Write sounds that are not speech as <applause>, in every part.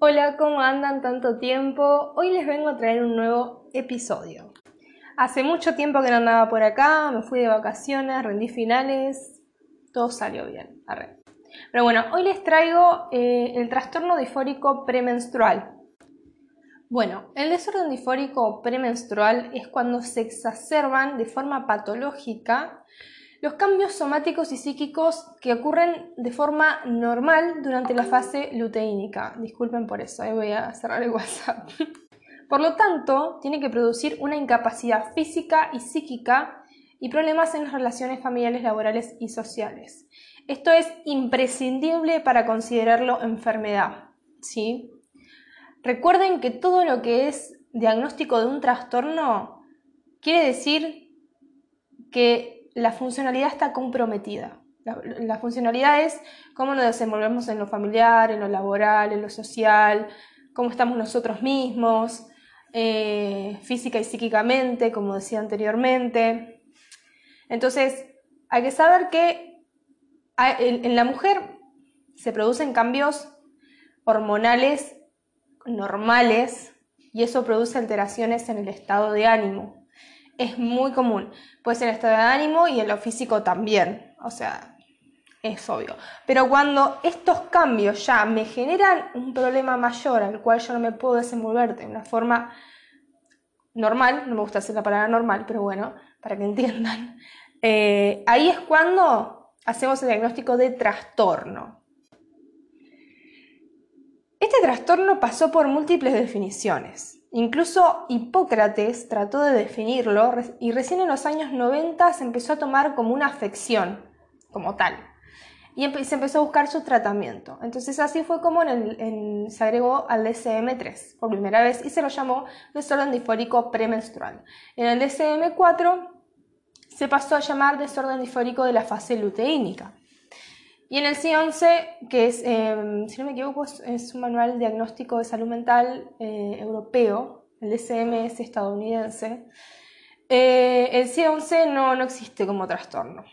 Hola, ¿cómo andan tanto tiempo? Hoy les vengo a traer un nuevo episodio. Hace mucho tiempo que no andaba por acá, me fui de vacaciones, rendí finales, todo salió bien. Pero bueno, hoy les traigo eh, el trastorno difórico premenstrual. Bueno, el desorden difórico premenstrual es cuando se exacerban de forma patológica los cambios somáticos y psíquicos que ocurren de forma normal durante la fase luteínica. Disculpen por eso, ahí voy a cerrar el WhatsApp. <laughs> Por lo tanto, tiene que producir una incapacidad física y psíquica y problemas en las relaciones familiares, laborales y sociales. Esto es imprescindible para considerarlo enfermedad. ¿sí? Recuerden que todo lo que es diagnóstico de un trastorno quiere decir que la funcionalidad está comprometida. La, funcionalidad es cómo nos desenvolvemos en lo familiar, en lo laboral, en lo social, cómo estamos nosotros mismos, eh, física y psíquicamente, como decía anteriormente. Entonces, hay que saber que en la mujer se producen cambios hormonales normales y eso produce alteraciones en el estado de ánimo es muy común. Puede ser el estado de ánimo y en lo físico también. O sea, es obvio. Pero cuando estos cambios ya me generan un problema mayor al cual yo no me puedo desenvolver de una forma normal, no me gusta decir la palabra normal, pero bueno, para que entiendan, <laughs> eh, ahí es cuando hacemos el diagnóstico de trastorno. Este trastorno pasó por múltiples definiciones. Incluso Hipócrates trató de definirlo y recién en los años 90 se empezó a tomar como una afección, como tal. Y se empezó a buscar su tratamiento. Entonces así fue como se agregó al DSM-3 por primera vez y se lo llamó desorden difórico premenstrual. En el DSM-4 se pasó a llamar desorden difórico de la fase luteínica. Y en el C11, que es, em, si no me equivoco, es un manual diagnóstico de salud mental eh, europeo, el DSM es estadounidense, eh, el C11 no, no existe como trastorno.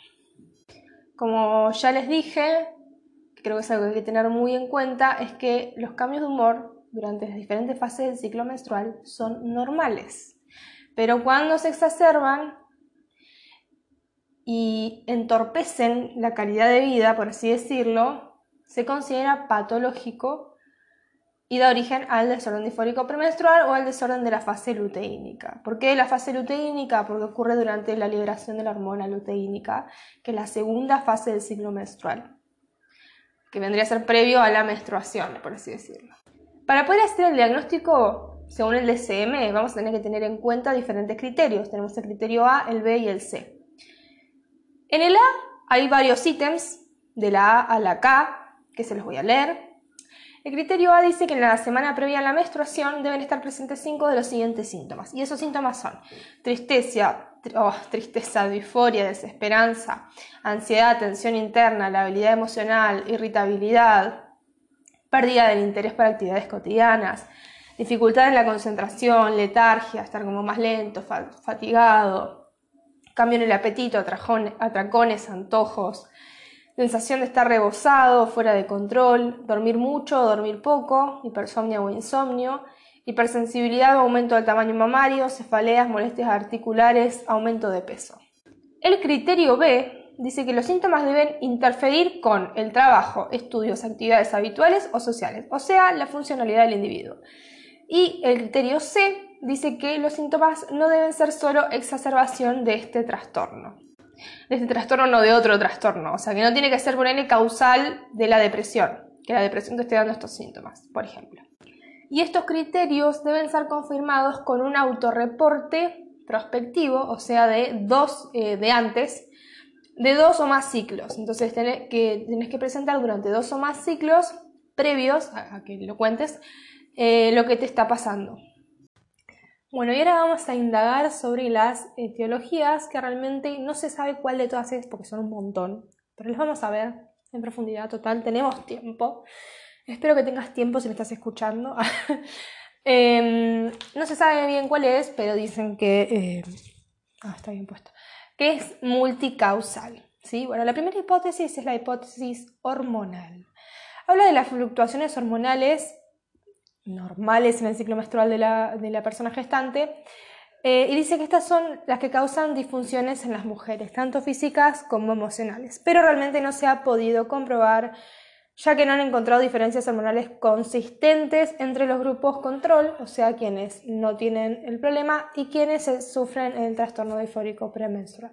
Como ya les dije, creo que es algo que hay que tener muy en cuenta, es que los cambios de humor durante las diferentes fases del ciclo menstrual son normales. Pero cuando se exacerban, y entorpecen la calidad de vida, por así decirlo, se considera patológico y da origen al desorden difórico premenstrual o al desorden de la fase luteínica. ¿Por qué la fase luteínica? Porque ocurre durante la liberación de la hormona luteínica, que es la segunda fase del ciclo menstrual, que vendría a ser previo a la menstruación, por así decirlo. Para poder hacer el diagnóstico, según el DCM, vamos a tener que tener en cuenta diferentes criterios. Tenemos el criterio A, el B y el C. En el A hay varios ítems, de la A a la K, que se los voy a leer. El criterio A dice que en la semana previa a la menstruación deben estar presentes cinco de los siguientes síntomas. Y esos síntomas son tristeza, oh, tristeza, disforia, desesperanza, ansiedad, tensión interna, la emocional, irritabilidad, pérdida del interés para actividades cotidianas, dificultad en la concentración, letargia, estar como más lento, fatigado, cambio en el apetito, atracones, antojos, sensación de estar rebosado, fuera de control, dormir mucho dormir poco, hipersomnia o insomnio, hipersensibilidad o aumento del tamaño mamario, cefaleas, molestias articulares, aumento de peso. El criterio B dice que los síntomas deben interferir con el trabajo, estudios, actividades habituales o sociales, o sea, la funcionalidad del individuo. Y el criterio C dice que los síntomas no deben ser solo exacerbación de este trastorno. De este trastorno, no de otro trastorno. O sea, que no tiene que ser ponerle causal de la depresión, que la depresión te esté dando estos síntomas, por ejemplo. Y estos criterios deben ser confirmados con un autorreporte prospectivo, o sea, de dos eh, de antes, de dos o más ciclos. Entonces tenés que presentar durante dos o más ciclos previos a, que lo cuentes eh, lo que te está pasando. Bueno, y ahora vamos a indagar sobre las etiologías que realmente no se sabe cuál de todas es porque son un montón, pero las vamos a ver en profundidad total, tenemos tiempo. Espero que tengas tiempo si me estás escuchando. <laughs> Em, no se sabe bien cuál es, pero dicen que... Eh, ah, está bien puesto. Que es multicausal. ¿sí? Bueno, la primera hipótesis es la hipótesis hormonal. Habla de las fluctuaciones hormonales normales en el ciclo menstrual de la, persona gestante. Eh, y dice que estas son las que causan disfunciones en las mujeres, tanto físicas como emocionales. Pero realmente no se ha podido comprobar, ya que no han encontrado diferencias hormonales consistentes entre los grupos control, o sea, quienes no tienen el problema, y quienes sufren el trastorno difórico premenstrual.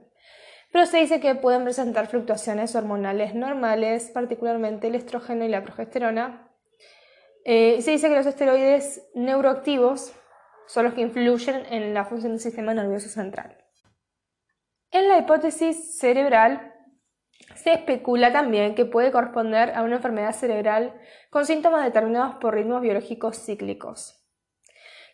Pero se dice que pueden presentar fluctuaciones hormonales normales, particularmente el estrógeno y la progesterona, eh, se dice que los esteroides neuroactivos son los que influyen en la función del sistema nervioso central. En la hipótesis cerebral se especula también que puede corresponder a una enfermedad cerebral con síntomas determinados por ritmos biológicos cíclicos.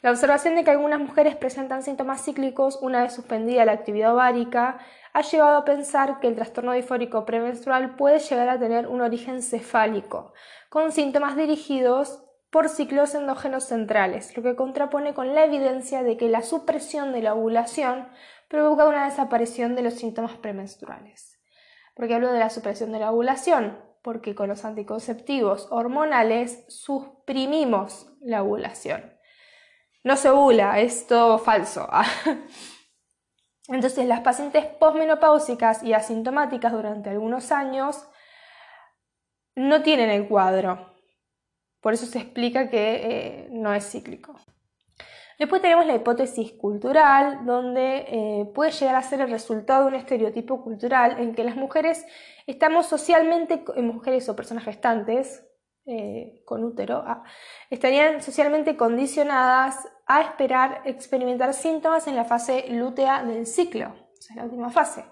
La observación de que algunas mujeres presentan síntomas cíclicos una vez suspendida la actividad ovárica ha llevado a pensar que el trastorno difórico premenstrual puede llegar a tener un origen cefálico, con síntomas dirigidos por ciclos endógenos centrales, lo que contrapone con la evidencia de que la supresión de la ovulación provoca una desaparición de los síntomas premenstruales. ¿Por qué hablo de la supresión de la ovulación? Porque con los anticonceptivos hormonales suprimimos la ovulación. No se ovula, es todo falso. <laughs> Entonces, las pacientes posmenopáusicas y asintomáticas durante algunos años no tienen el cuadro. Por eso se explica que eh, no es cíclico. Después tenemos la hipótesis cultural, donde eh, puede llegar a ser el resultado de un estereotipo cultural en que las mujeres estamos socialmente, mujeres o personas gestantes con útero, ah, estarían socialmente condicionadas a esperar experimentar síntomas en la fase lútea del ciclo, o sea, la última fase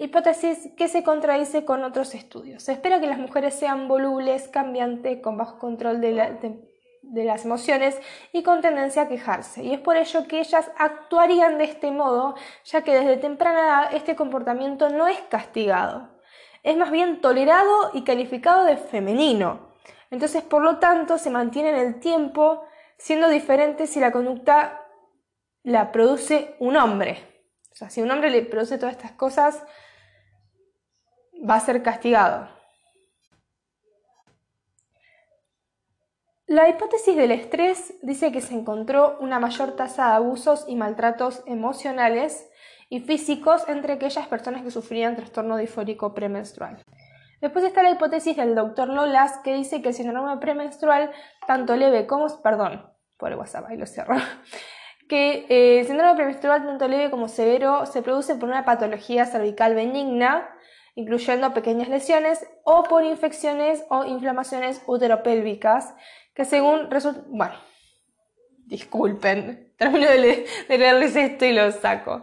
hipótesis que se contradice con otros estudios. Se espera que las mujeres sean volubles, cambiantes, con bajo control de, las emociones y con tendencia a quejarse. Y es por ello que ellas actuarían de este modo, ya que desde temprana edad este comportamiento no es castigado. Es más bien tolerado y calificado de femenino. Entonces, por lo tanto, se mantiene en el tiempo siendo diferente si la conducta la produce un hombre. O sea, si un hombre le produce todas estas cosas, va a ser castigado. La hipótesis del estrés dice que se encontró una mayor tasa de abusos y maltratos emocionales y físicos entre aquellas personas que sufrían trastorno difórico premenstrual. Después está la hipótesis del doctor Lolas que dice que el síndrome premenstrual, tanto leve como, perdón, por el WhatsApp, lo <laughs> que eh, premenstrual tanto leve como severo se produce por una patología cervical benigna incluyendo pequeñas lesiones o por infecciones o inflamaciones uteropélvicas, que según resulta... Bueno, disculpen, <laughs> termino de, leerles esto y lo saco.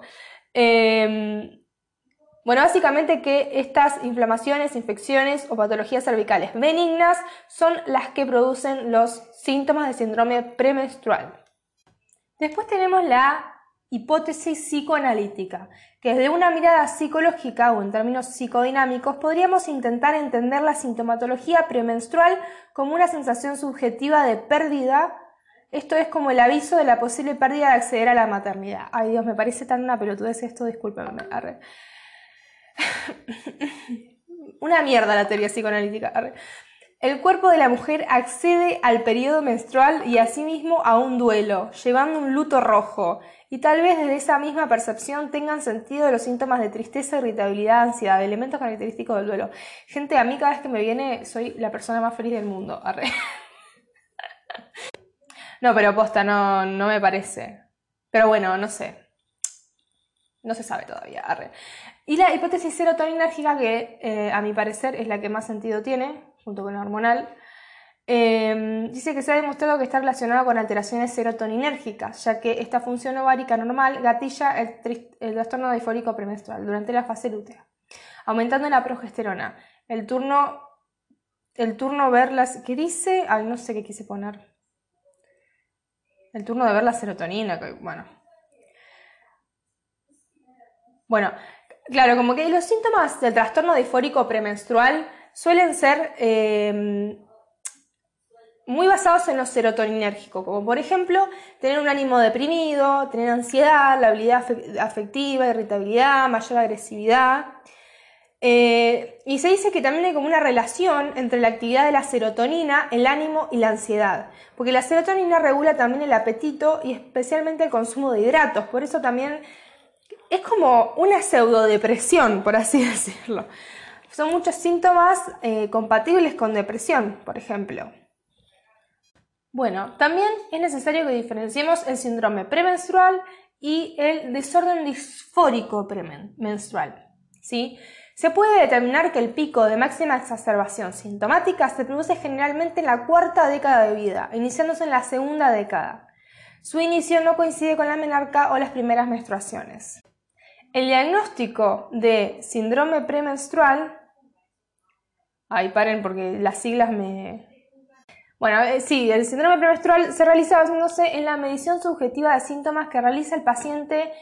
Em, bueno, básicamente que estas inflamaciones, infecciones o patologías cervicales benignas son las que producen los síntomas de síndrome premenstrual. Después tenemos la hipótesis psicoanalítica, que desde una mirada psicológica o en términos psicodinámicos podríamos intentar entender la sintomatología premenstrual como una sensación subjetiva de pérdida, esto es como el aviso de la posible pérdida de acceder a la maternidad. Ay Dios, me parece tan una pelotudez esto, discúlpenme. <laughs> una mierda la teoría psicoanalítica. El cuerpo de la mujer accede al periodo menstrual y asimismo a un duelo, llevando un luto rojo, y tal vez desde esa misma percepción tengan sentido los síntomas de tristeza, irritabilidad, ansiedad, elementos característicos del duelo. Gente, a mí cada vez que me viene soy la persona más feliz del mundo. <laughs> no, pero posta, no, no me parece. Pero bueno, no sé. No se sabe todavía. Y la hipótesis serotoninérgica, que eh, a mi parecer es la que más sentido tiene, junto con la hormonal, Em, dice que se ha demostrado que está relacionado con alteraciones serotoninérgicas, ya que esta función ovárica normal gatilla el, trastorno difórico premenstrual durante la fase lútea, aumentando la progesterona. El turno, el turno ver las... ¿Qué dice? Ay, no sé qué quise poner. El turno de ver la serotonina, bueno. Bueno, claro, como que los síntomas del trastorno difórico premenstrual suelen ser... Em, muy basados en lo serotoninérgico, como por ejemplo tener un ánimo deprimido, tener ansiedad, la habilidad afectiva, irritabilidad, mayor agresividad. Eh, y se dice que también hay como una relación entre la actividad de la serotonina, el ánimo y la ansiedad, porque la serotonina regula también el apetito y especialmente el consumo de hidratos, por eso también es como una pseudodepresión, por así <laughs> decirlo. Son muchos síntomas eh, compatibles con depresión, por ejemplo. Bueno, también es necesario que diferenciemos el síndrome premenstrual y el desorden disfórico premenstrual. ¿sí? Se puede determinar que el pico de máxima exacerbación sintomática se produce generalmente en la cuarta década de vida, iniciándose en la segunda década. Su inicio no coincide con la menarca o las primeras menstruaciones. El diagnóstico de síndrome premenstrual. Ay, paren porque las siglas me. Bueno, eh, sí, el síndrome premenstrual se realiza basándose en la medición subjetiva de síntomas que realiza el paciente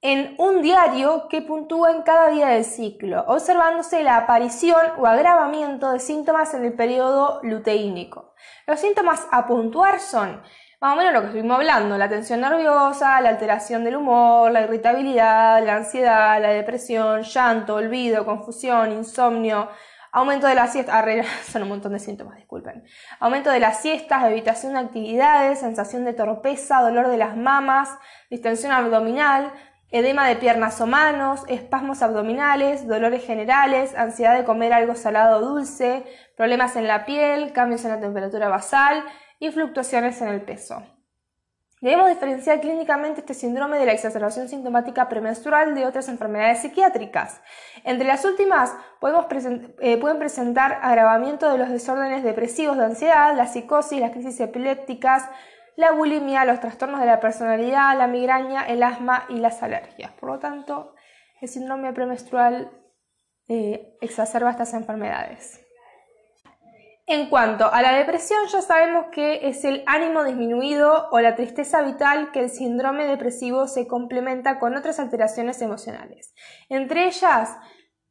en un diario que puntúa en cada día del ciclo, observándose la aparición o agravamiento de síntomas en el periodo luteínico. Los síntomas a puntuar son más o menos lo que estuvimos hablando, la tensión nerviosa, la alteración del humor, la irritabilidad, la ansiedad, la depresión, llanto, olvido, confusión, insomnio, aumento de las siestas, <laughs> son un montón de síntomas, disculpen, aumento de las siestas, evitación de actividades, sensación de torpeza, dolor de las mamas, distensión abdominal, edema de piernas o manos, espasmos abdominales, dolores generales, ansiedad de comer algo salado o dulce, problemas en la piel, cambios en la temperatura basal, y fluctuaciones en el peso. Debemos diferenciar clínicamente este síndrome de la exacerbación sintomática premenstrual de otras enfermedades psiquiátricas. Entre las últimas eh, pueden presentar agravamiento de los desórdenes depresivos de ansiedad, la psicosis, las crisis epilépticas, la bulimia, los trastornos de la personalidad, la migraña, el asma y las alergias. Por lo tanto, el síndrome premenstrual eh, exacerba estas enfermedades. En cuanto a la depresión, ya sabemos que es el ánimo disminuido o la tristeza vital que el síndrome depresivo se complementa con otras alteraciones emocionales. Entre ellas,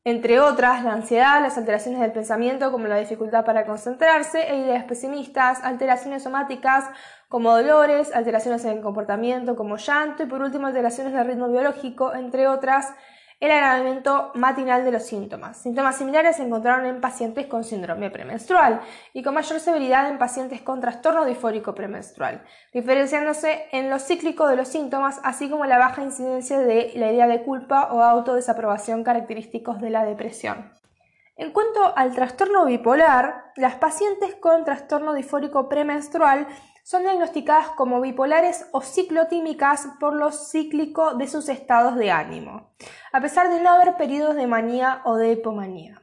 entre otras, la ansiedad, las alteraciones del pensamiento como la dificultad para concentrarse e ideas pesimistas, alteraciones somáticas como dolores, alteraciones en el comportamiento como llanto y por último alteraciones del ritmo biológico, entre otras, el agravamiento matinal de los síntomas. Síntomas similares se encontraron en pacientes con síndrome premenstrual y con mayor severidad en pacientes con trastorno difórico premenstrual, diferenciándose en lo cíclico de los síntomas, así como la baja incidencia de la idea de culpa o autodesaprobación característicos de la depresión. En cuanto al trastorno bipolar, las pacientes con trastorno difórico premenstrual son diagnosticadas como bipolares o ciclotímicas por lo cíclico de sus estados de ánimo, a pesar de no haber periodos de manía o de hipomanía.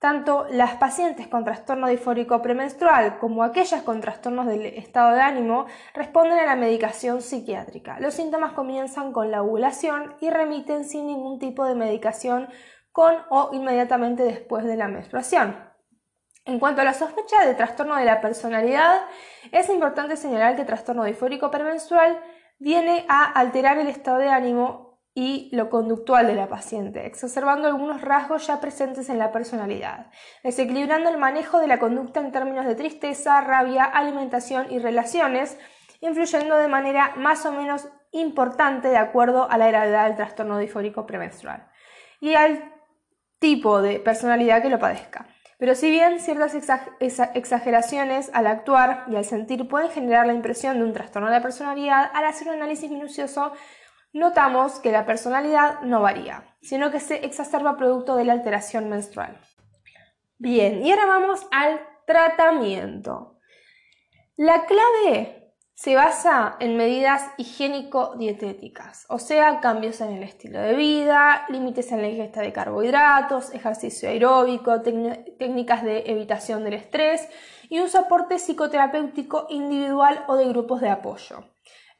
Tanto las pacientes con trastorno difórico premenstrual como aquellas con trastornos del estado de ánimo responden a la medicación psiquiátrica. Los síntomas comienzan con la ovulación y remiten sin ningún tipo de medicación con o inmediatamente después de la menstruación. En cuanto a la sospecha de trastorno de la personalidad, es importante señalar que el trastorno difórico premenstrual viene a alterar el estado de ánimo y lo conductual de la paciente, exacerbando algunos rasgos ya presentes en la personalidad, desequilibrando el manejo de la conducta en términos de tristeza, rabia, alimentación y relaciones, influyendo de manera más o menos importante de acuerdo a la gravedad del trastorno difórico premenstrual y al tipo de personalidad que lo padezca. Pero si bien ciertas exageraciones al actuar y al sentir pueden generar la impresión de un trastorno de la personalidad, al hacer un análisis minucioso notamos que la personalidad no varía, sino que se exacerba producto de la alteración menstrual. Bien, y ahora vamos al tratamiento. La clave se basa en medidas higiénico-dietéticas, o sea, cambios en el estilo de vida, límites en la ingesta de carbohidratos, ejercicio aeróbico, técnicas de evitación del estrés y un soporte psicoterapéutico individual o de grupos de apoyo.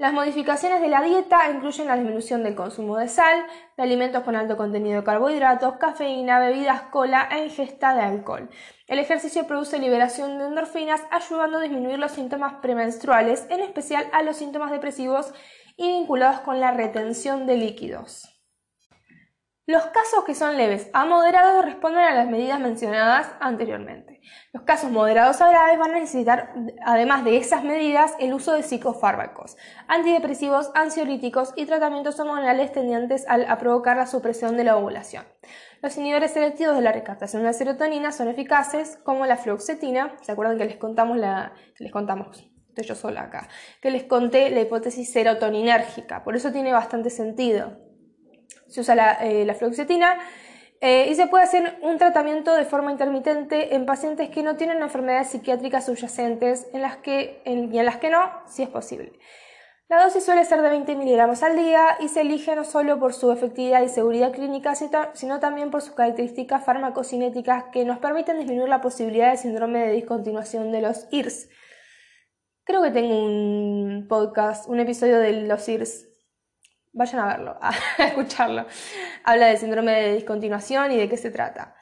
Las modificaciones de la dieta incluyen la disminución del consumo de sal, de alimentos con alto contenido de carbohidratos, cafeína, bebidas, cola e ingesta de alcohol. El ejercicio produce liberación de endorfinas, ayudando a disminuir los síntomas premenstruales, en especial a los síntomas depresivos y vinculados con la retención de líquidos. Los casos que son leves a moderados responden a las medidas mencionadas anteriormente. Los casos moderados a graves van a necesitar, además de esas medidas, el uso de psicofármacos, antidepresivos, ansiolíticos y tratamientos hormonales tendientes a provocar la supresión de la ovulación. Los inhibidores selectivos de la recaptación de la serotonina son eficaces, como la fluoxetina. ¿Se acuerdan que les contamos la, que les contamos? Estoy yo sola acá. Que les conté la hipótesis serotoninérgica. Por eso tiene bastante sentido. Se usa la, eh, fluoxetina eh, y se puede hacer un tratamiento de forma intermitente en pacientes que no tienen enfermedades psiquiátricas subyacentes en las que, y en las que no, si es posible. La dosis suele ser de 20 miligramos al día y se elige no solo por su efectividad y seguridad clínica, sino también por sus características farmacocinéticas que nos permiten disminuir la posibilidad de síndrome de discontinuación de los IRS. Creo que tengo un podcast, un episodio de los IRS. Vayan a verlo, <laughs> a escucharlo. Habla del síndrome de discontinuación y de qué se trata.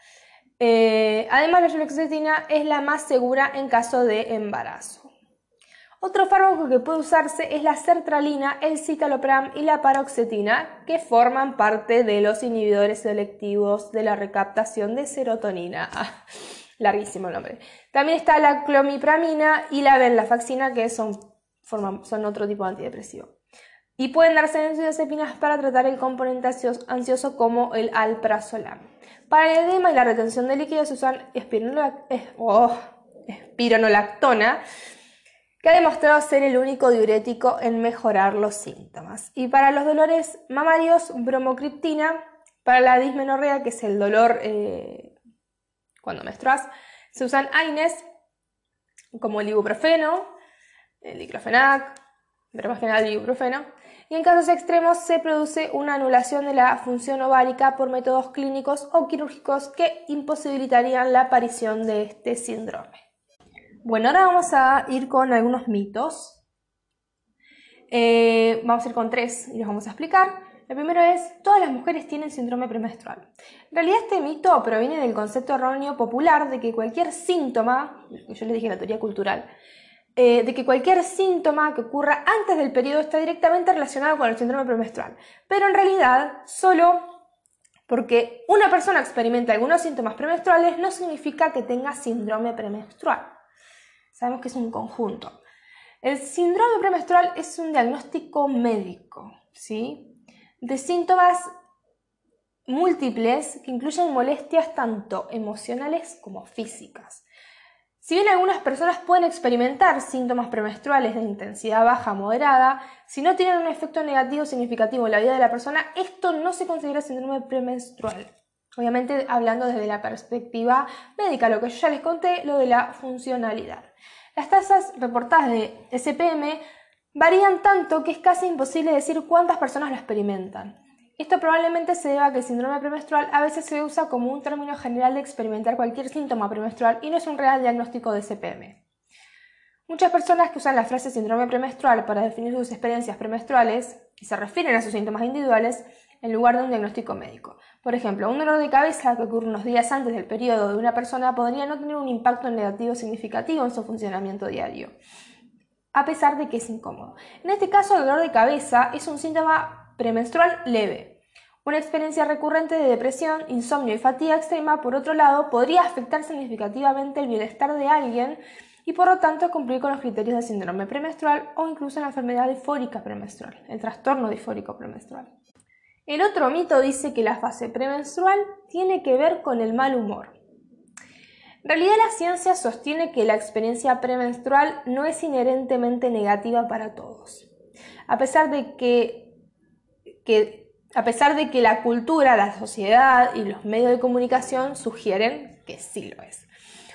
Eh, además, la fluoxetina es la más segura en caso de embarazo. Otro fármaco que puede usarse es la sertralina, el citalopram y la paroxetina, que forman parte de los inhibidores selectivos de la recaptación de serotonina. <laughs> Ah, larguísimo el nombre. También está la clomipramina y la venlafaxina, que son, son otro tipo de antidepresivo. Y pueden darse benzodiazepinas para tratar el componente ansioso como el alprazolam. Para el edema y la retención de líquidos se usan oh, espironolactona, que ha demostrado ser el único diurético en mejorar los síntomas. Y para los dolores mamarios, bromocriptina, para la dismenorrea, que es el dolor eh, cuando menstruas, se usan AINES, como el ibuprofeno, el diclofenac, pero más general el ibuprofeno, y en casos extremos se produce una anulación de la función ovárica por métodos clínicos o quirúrgicos que imposibilitarían la aparición de este síndrome. Bueno, ahora vamos a ir con algunos mitos. Eh, vamos a ir con tres y los vamos a explicar. El primero es, todas las mujeres tienen síndrome premenstrual. En realidad este mito proviene del concepto erróneo popular de que cualquier síntoma, yo les dije la teoría cultural, eh, de que cualquier síntoma que ocurra antes del periodo está directamente relacionado con el síndrome premenstrual. Pero en realidad, solo porque una persona experimenta algunos síntomas premenstruales no significa que tenga síndrome premenstrual. Sabemos que es un conjunto. El síndrome premenstrual es un diagnóstico médico, ¿sí? De síntomas múltiples que incluyen molestias tanto emocionales como físicas. Si bien algunas personas pueden experimentar síntomas premenstruales de intensidad baja moderada, si no tienen un efecto negativo significativo en la vida de la persona, esto no se considera síndrome premenstrual. Obviamente hablando desde la perspectiva médica, lo que yo ya les conté, lo de la funcionalidad. Las tasas reportadas de SPM varían tanto que es casi imposible decir cuántas personas lo experimentan. Esto probablemente se deba a que el síndrome premenstrual a veces se usa como un término general de experimentar cualquier síntoma premenstrual y no es un real diagnóstico de SPM. Muchas personas que usan la frase síndrome premenstrual para definir sus experiencias premenstruales y se refieren a sus síntomas individuales en lugar de un diagnóstico médico. Por ejemplo, un dolor de cabeza que ocurre unos días antes del periodo de una persona podría no tener un impacto negativo significativo en su funcionamiento diario, a pesar de que es incómodo. En este caso, el dolor de cabeza es un síntoma premenstrual leve. Una experiencia recurrente de depresión, insomnio y fatiga extrema, por otro lado, podría afectar significativamente el bienestar de alguien y por lo tanto cumplir con los criterios de síndrome premenstrual o incluso la enfermedad difórica premenstrual, el trastorno difórico premenstrual. El otro mito dice que la fase premenstrual tiene que ver con el mal humor. En realidad la ciencia sostiene que la experiencia premenstrual no es inherentemente negativa para todos. A pesar de que, a pesar de que la cultura, la sociedad y los medios de comunicación sugieren que sí lo es.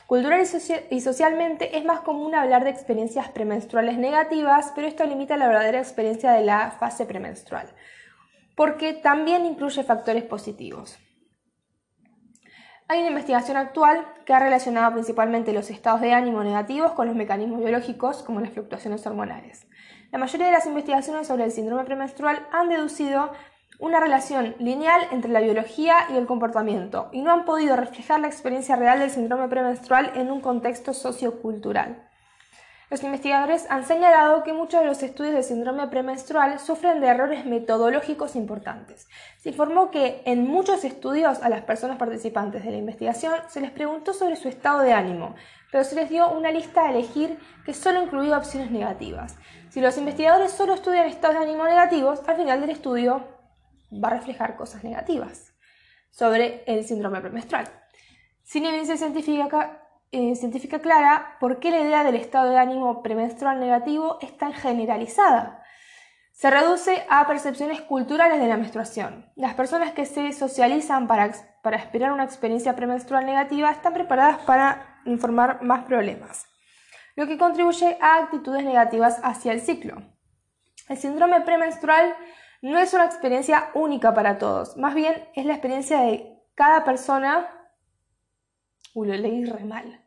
Cultural y, socialmente es más común hablar de experiencias premenstruales negativas, pero esto limita la verdadera experiencia de la fase premenstrual porque también incluye factores positivos. Hay una investigación actual que ha relacionado principalmente los estados de ánimo negativos con los mecanismos biológicos como las fluctuaciones hormonales. La mayoría de las investigaciones sobre el síndrome premenstrual han deducido una relación lineal entre la biología y el comportamiento y no han podido reflejar la experiencia real del síndrome premenstrual en un contexto sociocultural. Los investigadores han señalado que muchos de los estudios de síndrome premenstrual sufren de errores metodológicos importantes. Se informó que en muchos estudios a las personas participantes de la investigación se les preguntó sobre su estado de ánimo, pero se les dio una lista a elegir que solo incluía opciones negativas. Si los investigadores solo estudian estados de ánimo negativos, al final del estudio va a reflejar cosas negativas. sobre el síndrome premenstrual. Sin evidencia científica, eh, científica clara, ¿por qué la idea del estado de ánimo premenstrual negativo es tan generalizada? Se reduce a percepciones culturales de la menstruación. Las personas que se socializan para, para esperar una experiencia premenstrual negativa están preparadas para informar más problemas, lo que contribuye a actitudes negativas hacia el ciclo. El síndrome premenstrual no es una experiencia única para todos, más bien es la experiencia de cada persona. Uy, lo leí re mal.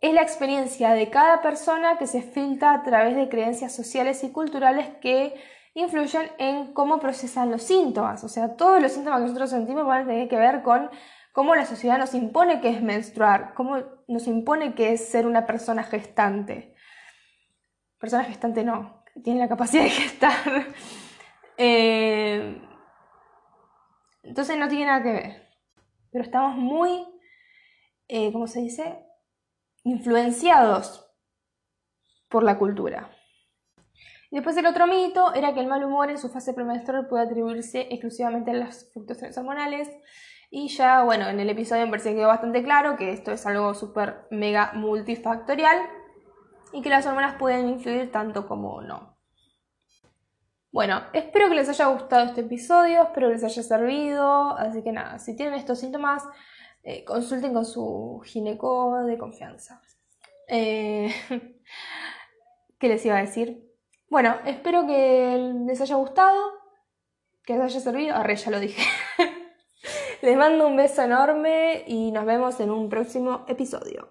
Es la experiencia de cada persona que se filtra a través de creencias sociales y culturales que influyen en cómo procesan los síntomas. O sea, todos los síntomas que nosotros sentimos van a tener que ver con cómo la sociedad nos impone que es menstruar, cómo nos impone que es ser una persona gestante. Persona gestante no, tiene la capacidad de gestar. <laughs> Eh, entonces no tiene nada que ver. Pero estamos muy, eh, ¿cómo se dice? Influenciados por la cultura. Después el otro mito era que el mal humor en su fase premenstrual puede atribuirse exclusivamente a las fluctuaciones hormonales. Y ya, bueno, en el episodio me parece que quedó bastante claro que esto es algo súper mega multifactorial y que las hormonas pueden influir tanto como no. Bueno, espero que les haya gustado este episodio, espero que les haya servido. Así que nada, si tienen estos síntomas, eh, consulten con su gineco de confianza. Eh, <laughs> ¿Qué les iba a decir? Bueno, espero que les haya gustado, que les haya servido. Arre, ya lo dije. <laughs> les mando un beso enorme y nos vemos en un próximo episodio.